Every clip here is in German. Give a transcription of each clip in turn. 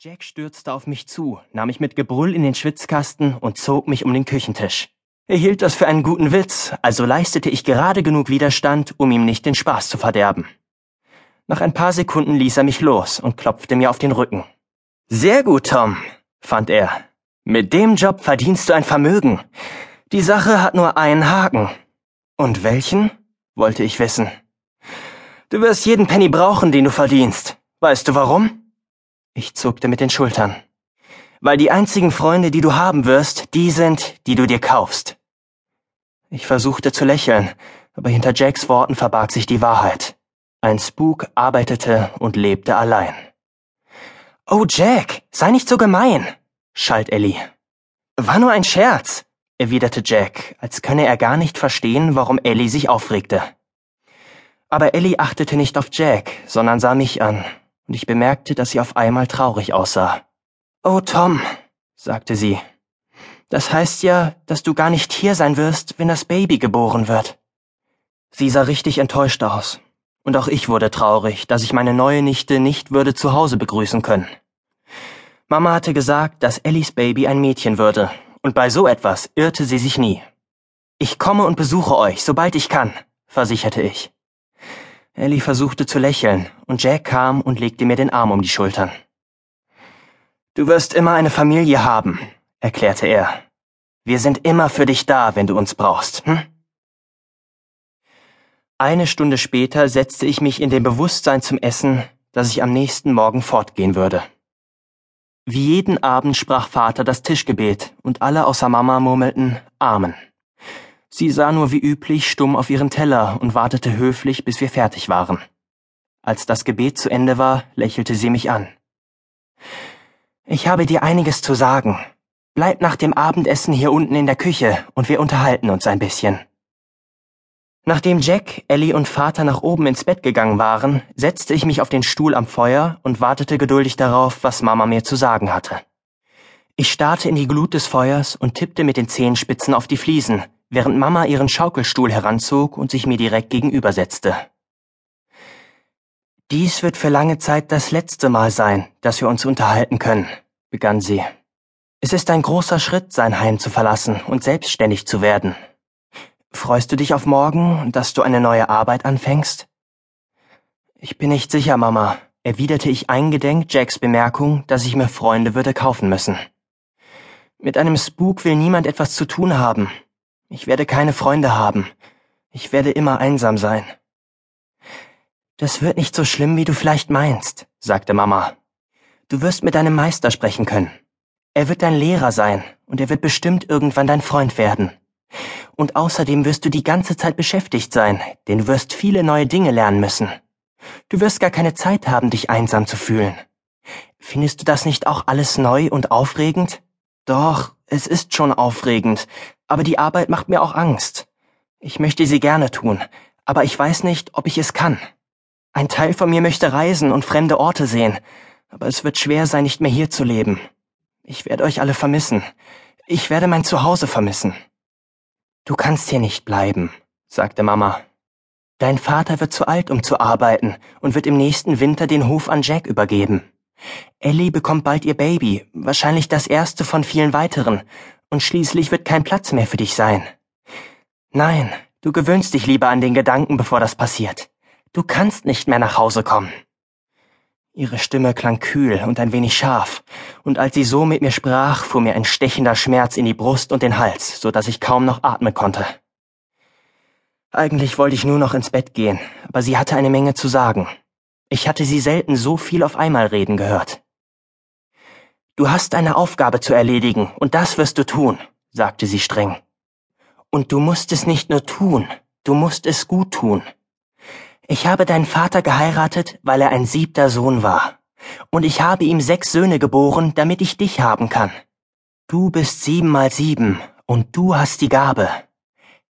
Jack stürzte auf mich zu, nahm mich mit Gebrüll in den Schwitzkasten und zog mich um den Küchentisch. Er hielt das für einen guten Witz, also leistete ich gerade genug Widerstand, um ihm nicht den Spaß zu verderben. Nach ein paar Sekunden ließ er mich los und klopfte mir auf den Rücken. Sehr gut, Tom, fand er. Mit dem Job verdienst du ein Vermögen. Die Sache hat nur einen Haken. Und welchen? wollte ich wissen. Du wirst jeden Penny brauchen, den du verdienst. Weißt du warum? Ich zuckte mit den Schultern. Weil die einzigen Freunde, die du haben wirst, die sind, die du dir kaufst. Ich versuchte zu lächeln, aber hinter Jacks Worten verbarg sich die Wahrheit. Ein Spuk arbeitete und lebte allein. Oh Jack, sei nicht so gemein, schalt Ellie. War nur ein Scherz, erwiderte Jack, als könne er gar nicht verstehen, warum Ellie sich aufregte. Aber Ellie achtete nicht auf Jack, sondern sah mich an und ich bemerkte, dass sie auf einmal traurig aussah. Oh Tom, sagte sie, das heißt ja, dass du gar nicht hier sein wirst, wenn das Baby geboren wird. Sie sah richtig enttäuscht aus, und auch ich wurde traurig, dass ich meine neue Nichte nicht würde zu Hause begrüßen können. Mama hatte gesagt, dass Ellies Baby ein Mädchen würde, und bei so etwas irrte sie sich nie. Ich komme und besuche euch, sobald ich kann, versicherte ich. Ellie versuchte zu lächeln, und Jack kam und legte mir den Arm um die Schultern. Du wirst immer eine Familie haben, erklärte er. Wir sind immer für dich da, wenn du uns brauchst, hm? Eine Stunde später setzte ich mich in dem Bewusstsein zum Essen, dass ich am nächsten Morgen fortgehen würde. Wie jeden Abend sprach Vater das Tischgebet, und alle außer Mama murmelten Amen. Sie sah nur wie üblich stumm auf ihren Teller und wartete höflich, bis wir fertig waren. Als das Gebet zu Ende war, lächelte sie mich an. Ich habe dir einiges zu sagen. Bleib nach dem Abendessen hier unten in der Küche und wir unterhalten uns ein bisschen. Nachdem Jack, Ellie und Vater nach oben ins Bett gegangen waren, setzte ich mich auf den Stuhl am Feuer und wartete geduldig darauf, was Mama mir zu sagen hatte. Ich starrte in die Glut des Feuers und tippte mit den Zehenspitzen auf die Fliesen, während Mama ihren Schaukelstuhl heranzog und sich mir direkt gegenübersetzte. Dies wird für lange Zeit das letzte Mal sein, dass wir uns unterhalten können, begann sie. Es ist ein großer Schritt, sein Heim zu verlassen und selbstständig zu werden. Freust du dich auf morgen, dass du eine neue Arbeit anfängst? Ich bin nicht sicher, Mama, erwiderte ich eingedenk Jacks Bemerkung, dass ich mir Freunde würde kaufen müssen. Mit einem Spuk will niemand etwas zu tun haben, ich werde keine Freunde haben. Ich werde immer einsam sein. Das wird nicht so schlimm, wie du vielleicht meinst, sagte Mama. Du wirst mit deinem Meister sprechen können. Er wird dein Lehrer sein, und er wird bestimmt irgendwann dein Freund werden. Und außerdem wirst du die ganze Zeit beschäftigt sein, denn du wirst viele neue Dinge lernen müssen. Du wirst gar keine Zeit haben, dich einsam zu fühlen. Findest du das nicht auch alles neu und aufregend? Doch, es ist schon aufregend, aber die Arbeit macht mir auch Angst. Ich möchte sie gerne tun, aber ich weiß nicht, ob ich es kann. Ein Teil von mir möchte reisen und fremde Orte sehen, aber es wird schwer sein, nicht mehr hier zu leben. Ich werde euch alle vermissen. Ich werde mein Zuhause vermissen. Du kannst hier nicht bleiben, sagte Mama. Dein Vater wird zu alt, um zu arbeiten und wird im nächsten Winter den Hof an Jack übergeben. Ellie bekommt bald ihr Baby, wahrscheinlich das erste von vielen weiteren, und schließlich wird kein Platz mehr für dich sein. Nein, du gewöhnst dich lieber an den Gedanken, bevor das passiert. Du kannst nicht mehr nach Hause kommen. Ihre Stimme klang kühl und ein wenig scharf, und als sie so mit mir sprach, fuhr mir ein stechender Schmerz in die Brust und den Hals, so dass ich kaum noch atmen konnte. Eigentlich wollte ich nur noch ins Bett gehen, aber sie hatte eine Menge zu sagen. Ich hatte sie selten so viel auf einmal reden gehört. Du hast eine Aufgabe zu erledigen, und das wirst du tun, sagte sie streng. Und du musst es nicht nur tun, du musst es gut tun. Ich habe deinen Vater geheiratet, weil er ein siebter Sohn war. Und ich habe ihm sechs Söhne geboren, damit ich dich haben kann. Du bist sieben mal sieben, und du hast die Gabe.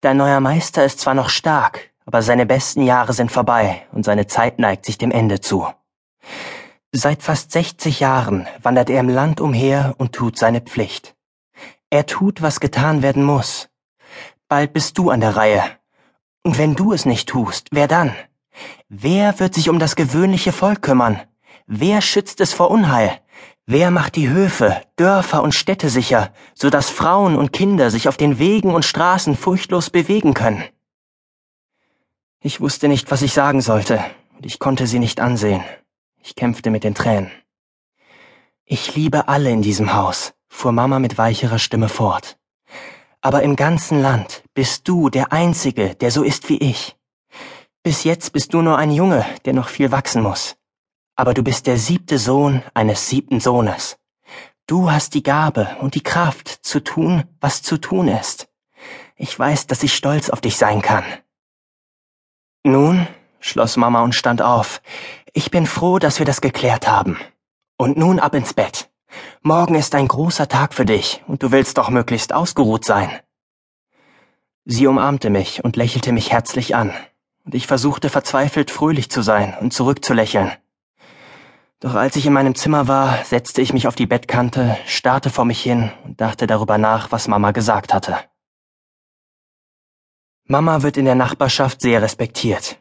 Dein neuer Meister ist zwar noch stark, aber seine besten Jahre sind vorbei, und seine Zeit neigt sich dem Ende zu. Seit fast 60 Jahren wandert er im Land umher und tut seine Pflicht. Er tut, was getan werden muss. Bald bist du an der Reihe. Und wenn du es nicht tust, wer dann? Wer wird sich um das gewöhnliche Volk kümmern? Wer schützt es vor Unheil? Wer macht die Höfe, Dörfer und Städte sicher, so dass Frauen und Kinder sich auf den Wegen und Straßen furchtlos bewegen können? Ich wusste nicht, was ich sagen sollte, und ich konnte sie nicht ansehen. Ich kämpfte mit den Tränen. Ich liebe alle in diesem Haus, fuhr Mama mit weicherer Stimme fort. Aber im ganzen Land bist du der Einzige, der so ist wie ich. Bis jetzt bist du nur ein Junge, der noch viel wachsen muss. Aber du bist der siebte Sohn eines siebten Sohnes. Du hast die Gabe und die Kraft zu tun, was zu tun ist. Ich weiß, dass ich stolz auf dich sein kann. Nun, schloss Mama und stand auf, ich bin froh, dass wir das geklärt haben. Und nun ab ins Bett. Morgen ist ein großer Tag für dich, und du willst doch möglichst ausgeruht sein. Sie umarmte mich und lächelte mich herzlich an, und ich versuchte verzweifelt fröhlich zu sein und zurückzulächeln. Doch als ich in meinem Zimmer war, setzte ich mich auf die Bettkante, starrte vor mich hin und dachte darüber nach, was Mama gesagt hatte. Mama wird in der Nachbarschaft sehr respektiert.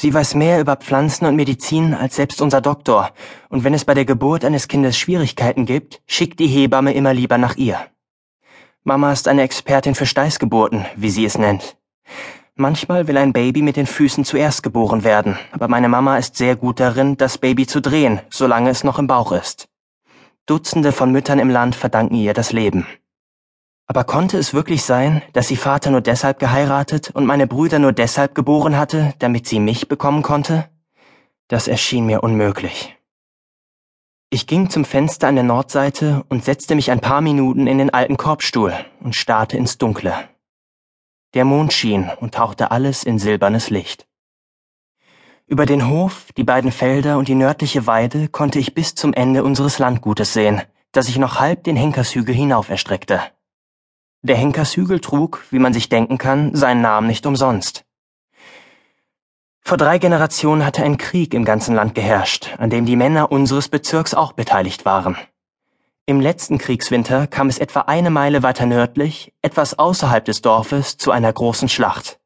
Sie weiß mehr über Pflanzen und Medizin als selbst unser Doktor, und wenn es bei der Geburt eines Kindes Schwierigkeiten gibt, schickt die Hebamme immer lieber nach ihr. Mama ist eine Expertin für Steißgeburten, wie sie es nennt. Manchmal will ein Baby mit den Füßen zuerst geboren werden, aber meine Mama ist sehr gut darin, das Baby zu drehen, solange es noch im Bauch ist. Dutzende von Müttern im Land verdanken ihr das Leben. Aber konnte es wirklich sein, dass sie Vater nur deshalb geheiratet und meine Brüder nur deshalb geboren hatte, damit sie mich bekommen konnte? Das erschien mir unmöglich. Ich ging zum Fenster an der Nordseite und setzte mich ein paar Minuten in den alten Korbstuhl und starrte ins Dunkle. Der Mond schien und tauchte alles in silbernes Licht. Über den Hof, die beiden Felder und die nördliche Weide konnte ich bis zum Ende unseres Landgutes sehen, das sich noch halb den Henkershügel hinauf erstreckte. Der Henkershügel trug, wie man sich denken kann, seinen Namen nicht umsonst. Vor drei Generationen hatte ein Krieg im ganzen Land geherrscht, an dem die Männer unseres Bezirks auch beteiligt waren. Im letzten Kriegswinter kam es etwa eine Meile weiter nördlich, etwas außerhalb des Dorfes, zu einer großen Schlacht.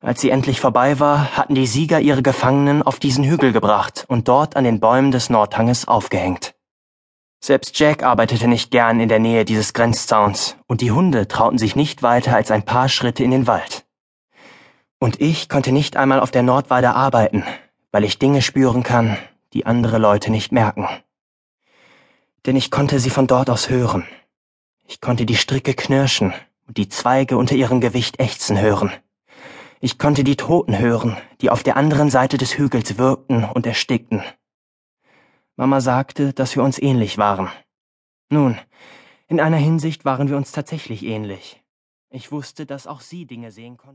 Als sie endlich vorbei war, hatten die Sieger ihre Gefangenen auf diesen Hügel gebracht und dort an den Bäumen des Nordhanges aufgehängt. Selbst Jack arbeitete nicht gern in der Nähe dieses Grenzzauns, und die Hunde trauten sich nicht weiter als ein paar Schritte in den Wald. Und ich konnte nicht einmal auf der Nordweide arbeiten, weil ich Dinge spüren kann, die andere Leute nicht merken. Denn ich konnte sie von dort aus hören. Ich konnte die Stricke knirschen und die Zweige unter ihrem Gewicht ächzen hören. Ich konnte die Toten hören, die auf der anderen Seite des Hügels wirkten und erstickten. Mama sagte, dass wir uns ähnlich waren. Nun, in einer Hinsicht waren wir uns tatsächlich ähnlich. Ich wusste, dass auch sie Dinge sehen konnte.